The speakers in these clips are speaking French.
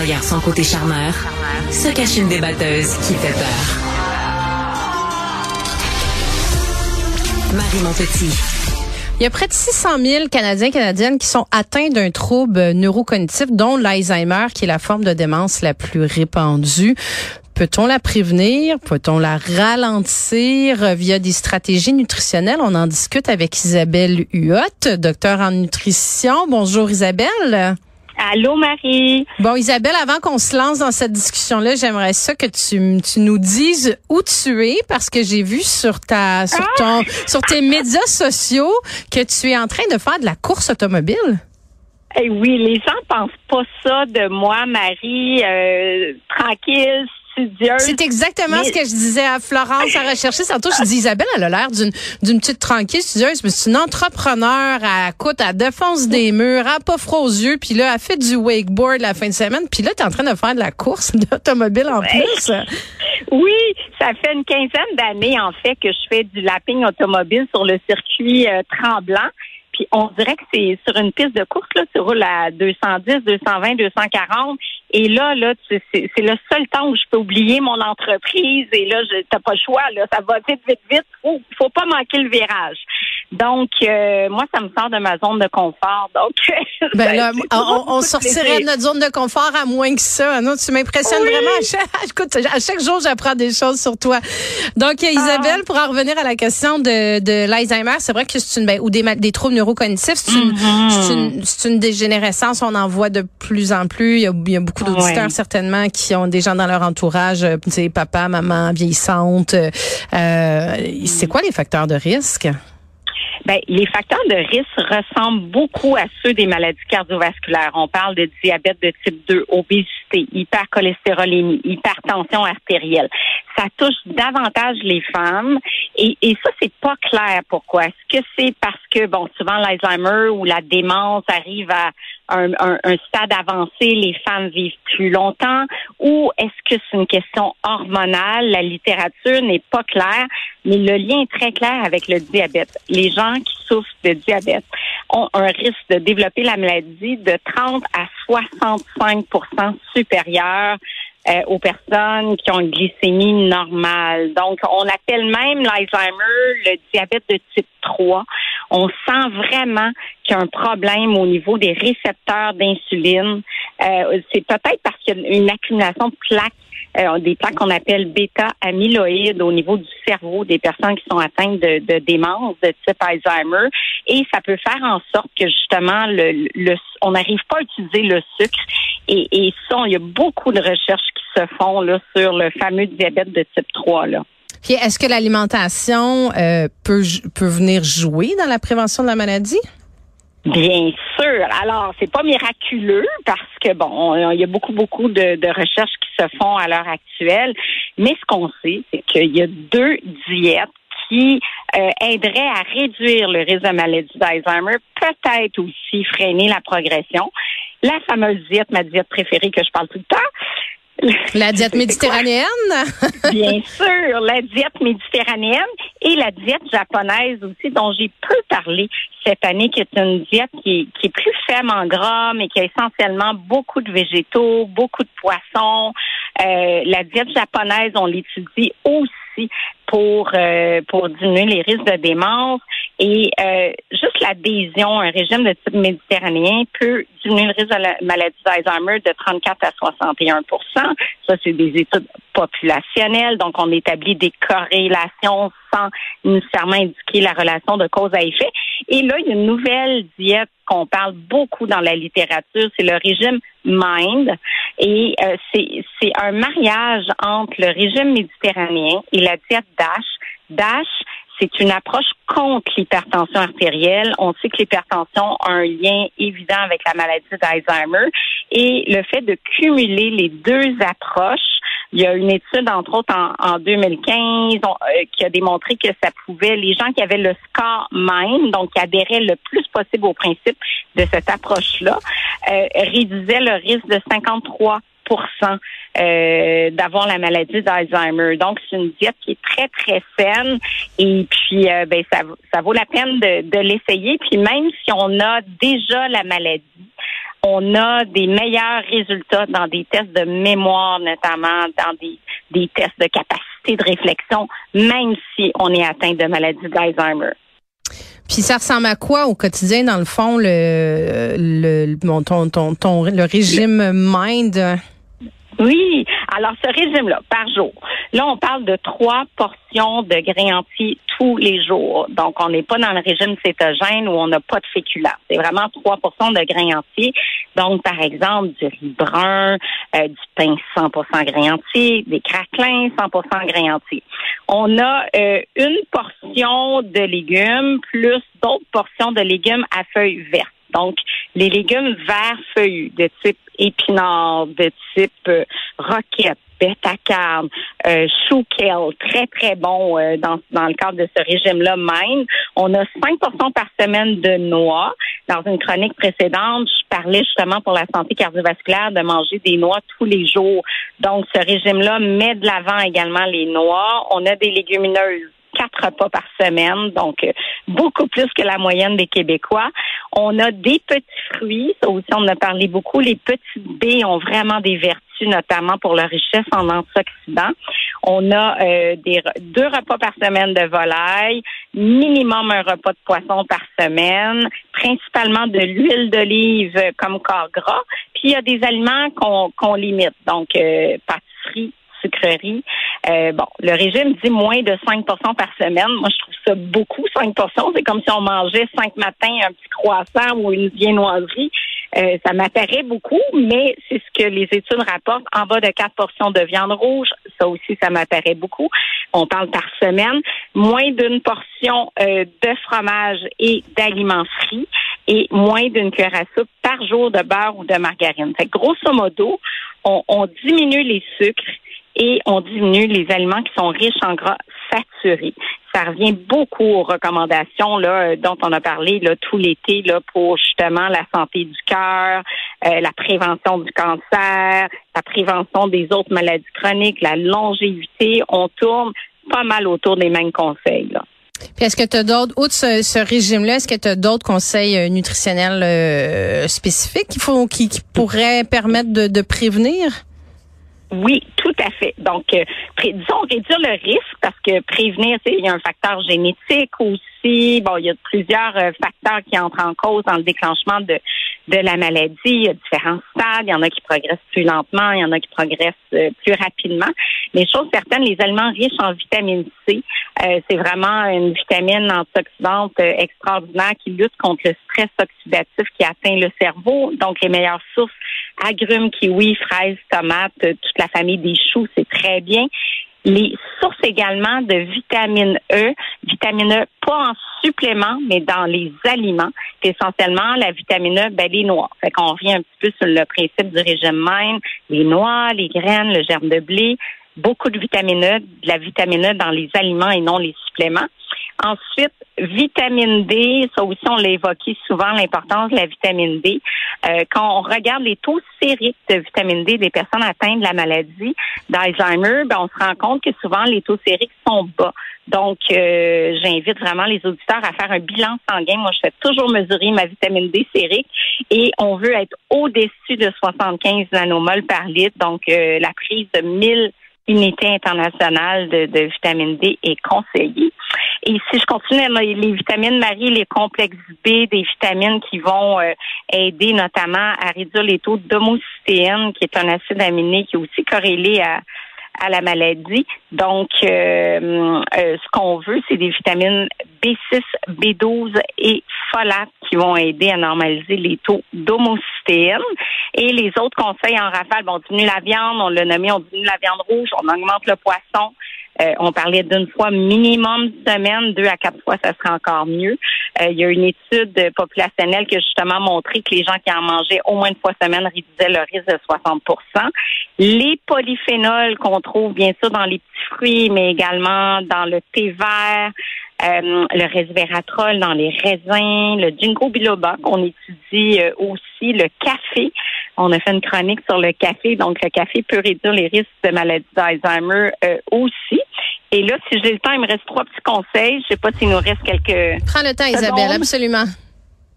derrière son côté charmeur se cache une débatteuse qui fait peur. Marie Montpetit. Il y a près de 600 000 Canadiens Canadiennes qui sont atteints d'un trouble neurocognitif, dont l'Alzheimer, qui est la forme de démence la plus répandue. Peut-on la prévenir? Peut-on la ralentir? Via des stratégies nutritionnelles? On en discute avec Isabelle Huot, docteur en nutrition. Bonjour Isabelle. Allô, Marie. Bon, Isabelle, avant qu'on se lance dans cette discussion-là, j'aimerais ça que tu, tu nous dises où tu es parce que j'ai vu sur ta, sur ton, sur tes médias sociaux que tu es en train de faire de la course automobile. Eh oui, les gens pensent pas ça de moi, Marie, euh, tranquille, c'est exactement ce que je disais à Florence à rechercher. Tantôt, je dis Isabelle, elle a l'air d'une d'une petite tranquille studieuse, mais c'est une entrepreneur. Elle coûte, elle défonce des murs, elle a pas froid aux yeux, puis là, elle fait du wakeboard la fin de semaine, puis là, tu es en train de faire de la course d'automobile en plus. Oui, ça fait une quinzaine d'années, en fait, que je fais du lapping automobile sur le circuit euh, tremblant on dirait que c'est sur une piste de course, là, tu roules à 210, 220, 240. Et là, là, c'est le seul temps où je peux oublier mon entreprise. Et là, t'as pas le choix, là. Ça va vite, vite, vite. Faut, faut pas manquer le virage. Donc, euh, moi, ça me sort de ma zone de confort. Donc, ben là, on, sortirait de notre zone de confort à moins que ça. Non, tu m'impressionnes vraiment. À chaque, écoute, à chaque jour, j'apprends des choses sur toi. Donc, Isabelle, ah. pour en revenir à la question de, de l'Alzheimer, c'est vrai que c'est une ben, ou des, des troubles neurocognitifs, c'est une, mm-hmm. une, une, dégénérescence. On en voit de plus en plus. Il y a, il y a beaucoup d'auditeurs certainement qui ont des gens dans leur entourage, euh, tu sais, papa, maman, vieillissante. Euh, c'est quoi les facteurs de risque? Ben, les facteurs de risque ressemblent beaucoup à ceux des maladies cardiovasculaires. On parle de diabète de type 2, obésité, hypercholestérolémie, hypertension artérielle. Ça touche davantage les femmes et, et ça, c'est pas clair pourquoi. Est-ce que c'est parce que, bon, souvent l'Alzheimer ou la démence arrive à un, un, stade avancé, les femmes vivent plus longtemps, ou est-ce que c'est une question hormonale? La littérature n'est pas claire, mais le lien est très clair avec le diabète. Les gens qui souffrent de diabète ont un risque de développer la maladie de 30 à 65% supérieur euh, aux personnes qui ont une glycémie normale. Donc, on appelle même l'Alzheimer le diabète de type 3. On sent vraiment qu'il y a un problème au niveau des récepteurs d'insuline. Euh, c'est peut-être parce qu'il y a une accumulation de plaques euh, des plaques qu'on appelle bêta-amyloïdes au niveau du cerveau des personnes qui sont atteintes de, de démence de type Alzheimer. Et ça peut faire en sorte que justement, le, le on n'arrive pas à utiliser le sucre. Et, et ça, il y a beaucoup de recherches qui se font là, sur le fameux diabète de type 3. Là. Est-ce que l'alimentation euh, peut, peut venir jouer dans la prévention de la maladie? Bien sûr. Alors, c'est pas miraculeux parce que bon, il y a beaucoup, beaucoup de, de recherches qui se font à l'heure actuelle. Mais ce qu'on sait, c'est qu'il y a deux diètes qui euh, aideraient à réduire le risque de maladie d'Alzheimer, peut-être aussi freiner la progression. La fameuse diète, ma diète préférée que je parle tout le temps, la diète méditerranéenne? Bien sûr, la diète méditerranéenne et la diète japonaise aussi, dont j'ai peu parlé cette année, qui est une diète qui est, plus faible en gras, mais qui a essentiellement beaucoup de végétaux, beaucoup de poissons. Euh, la diète japonaise, on l'étudie aussi pour euh, pour diminuer les risques de démence. Et euh, juste l'adhésion à un régime de type méditerranéen peut diminuer le risque de la maladie d'Alzheimer de 34 à 61 Ça, c'est des études populationnelles. Donc, on établit des corrélations sans nécessairement indiquer la relation de cause à effet. Et là, il y a une nouvelle diète qu'on parle beaucoup dans la littérature, c'est le régime MIND. Et euh, c'est un mariage entre le régime méditerranéen et la diète DASH. DASH, c'est une approche contre l'hypertension artérielle. On sait que l'hypertension a un lien évident avec la maladie d'Alzheimer et le fait de cumuler les deux approches il y a une étude, entre autres, en, 2015, euh, qui a démontré que ça pouvait, les gens qui avaient le score MIND, donc qui adhéraient le plus possible au principe de cette approche-là, euh, réduisaient le risque de 53 euh, d'avoir la maladie d'Alzheimer. Donc, c'est une diète qui est très, très saine et puis euh, ben, ça, ça vaut la peine de, de l'essayer. Puis même si on a déjà la maladie, On a des meilleurs résultats dans des tests de mémoire, notamment dans des, des tests de capacité de réflexion, même si on est atteint de maladie d'Alzheimer. Puis ça ressemble à quoi au quotidien, dans le fond, le, le, ton, ton, ton, le régime Mind? Oui, alors ce régime-là, par jour, là, on parle de trois portions de grains entiers tous les jours. Donc, on n'est pas dans le régime cétogène où on n'a pas de féculents. C'est vraiment trois portions de grains entiers. Donc, par exemple, du riz brun, euh, du pain 100% grains entiers, des craquelins 100% grains entiers. On a euh, une portion de légumes plus d'autres portions de légumes à feuilles vertes. Donc, les légumes verts feuillus de type épinard, de type euh, roquette, bêta-carne, euh, chou kale, très, très bon euh, dans, dans le cadre de ce régime-là même. On a 5 portions par semaine de noix. Dans une chronique précédente, je parlais justement pour la santé cardiovasculaire de manger des noix tous les jours. Donc, ce régime-là met de l'avant également les noix. On a des légumineuses quatre repas par semaine, donc euh, beaucoup plus que la moyenne des Québécois. On a des petits fruits, ça aussi on en a parlé beaucoup. Les petites baies ont vraiment des vertus, notamment pour leur richesse en antioxydants. On a euh, des, deux repas par semaine de volaille, minimum un repas de poisson par semaine, principalement de l'huile d'olive comme corps gras. Puis il y a des aliments qu'on limite, donc euh, pâtisserie, sucrerie. Euh, bon, le régime dit moins de 5 portions par semaine. Moi, je trouve ça beaucoup, 5 portions. C'est comme si on mangeait cinq matins un petit croissant ou une viennoiserie. Euh, ça m'apparaît beaucoup, mais c'est ce que les études rapportent. En bas de quatre portions de viande rouge, ça aussi, ça m'apparaît beaucoup. On parle par semaine. Moins d'une portion euh, de fromage et d'aliments frits et moins d'une cuillère à soupe par jour de beurre ou de margarine. Fait grosso modo, on diminue les sucres et on diminue les aliments qui sont riches en gras saturés. Ça revient beaucoup aux recommandations là, dont on a parlé là, tout l'été là, pour justement la santé du cœur, euh, la prévention du cancer, la prévention des autres maladies chroniques, la longévité. On tourne pas mal autour des mêmes conseils. Là. Puis est-ce que tu as d'autres, outre ce, régime-là, est-ce que tu as d'autres conseils euh, nutritionnels euh, spécifiques qui, font, qui, pourraient permettre de, de prévenir? Oui, tout à fait. Donc, euh, disons réduire le risque parce que prévenir, il y a un facteur génétique aussi. Bon, il y a plusieurs euh, facteurs qui entrent en cause dans le déclenchement de, de la maladie. Il y a différents stades. Il y en a qui progressent plus lentement, il y en a qui progressent euh, plus rapidement. Mais chose certaine, les aliments riches en vitamine C, c'est vraiment une vitamine antioxydante extraordinaire qui lutte contre le stress oxydatif qui atteint le cerveau. Donc, les meilleures sources agrumes, kiwis, fraises, tomates, toute la famille des choux, c'est très bien. Les sources également de vitamine E, vitamine E pas en supplément, mais dans les aliments. Essentiellement la vitamine E, ben, les noix. Fait qu'on revient un petit peu sur le principe du régime même. Les noix, les graines, le germe de blé, beaucoup de vitamine E, de la vitamine E dans les aliments et non les suppléments. Ensuite, vitamine D, ça aussi on l'a évoqué souvent, l'importance de la vitamine D. Euh, quand on regarde les taux sériques de vitamine D des personnes atteintes de la maladie d'Alzheimer, ben, on se rend compte que souvent les taux sériques sont bas. Donc, euh, j'invite vraiment les auditeurs à faire un bilan sanguin. Moi, je fais toujours mesurer ma vitamine D sérique et on veut être au-dessus de 75 nanomoles par litre. Donc, euh, la prise de 1000 unité internationale de, vitamine D est conseillée. Et si je continue, les vitamines Marie, les complexes B, des vitamines qui vont euh, aider notamment à réduire les taux d'homocystéine, qui est un acide aminé qui est aussi corrélé à, à la maladie. Donc, euh, euh, ce qu'on veut, c'est des vitamines B6, B12 et folate qui vont aider à normaliser les taux d'homocystéine. Et les autres conseils en rafale, bon, on diminue la viande, on l'a nommé, on diminue la viande rouge, on augmente le poisson, euh, on parlait d'une fois minimum semaine, deux à quatre fois, ça serait encore mieux. Euh, il y a une étude populationnelle qui a justement montré que les gens qui en mangeaient au moins une fois semaine réduisaient leur risque de 60% Les polyphénols qu'on trouve bien sûr dans les petits fruits, mais également dans le thé vert, euh, le resveratrol dans les raisins, le ginkgo biloba qu'on étudie aussi, le café. On a fait une chronique sur le café, donc le café peut réduire les risques de maladie d'Alzheimer aussi. Et là, si j'ai le temps, il me reste trois petits conseils. Je sais pas s'il nous reste quelques. Prends le temps, Isabelle, absolument.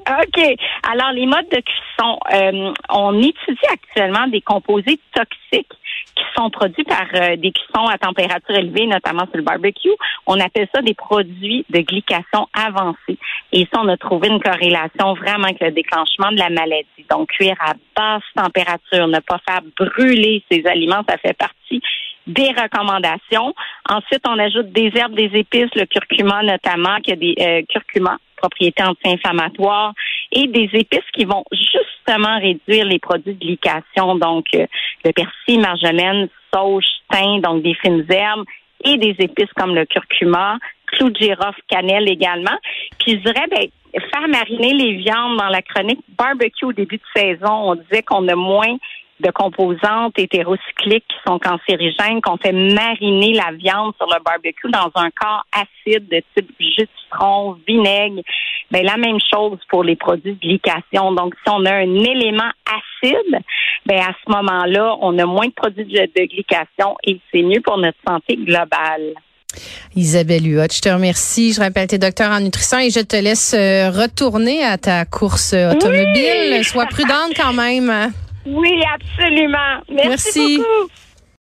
OK. Alors, les modes de cuisson, euh, on étudie actuellement des composés toxiques qui sont produits par euh, des cuissons à température élevée, notamment sur le barbecue. On appelle ça des produits de glycation avancée. Et ça, on a trouvé une corrélation vraiment avec le déclenchement de la maladie. Donc, cuire à basse température, ne pas faire brûler ces aliments, ça fait partie des recommandations. Ensuite, on ajoute des herbes, des épices, le curcuma notamment, qui a des euh, curcuma propriétés anti-inflammatoires et des épices qui vont justement réduire les produits de glycation, donc euh, le persil, marjolaine, sauge, thym, donc des fines herbes et des épices comme le curcuma, clou de girofle, cannelle également. Puis je dirais, ben, faire mariner les viandes dans la chronique barbecue au début de saison, on disait qu'on a moins de composantes hétérocycliques qui sont cancérigènes, qu'on fait mariner la viande sur le barbecue dans un corps acide de type jus de citron, vinaigre. Ben, la même chose pour les produits de glycation. Donc, si on a un élément acide, ben, à ce moment-là, on a moins de produits de, de glycation et c'est mieux pour notre santé globale. Isabelle Huot, je te remercie. Je rappelle, tes docteur en nutrition et je te laisse euh, retourner à ta course automobile. Sois prudente quand même. Oui, absolument. Merci, Merci. beaucoup.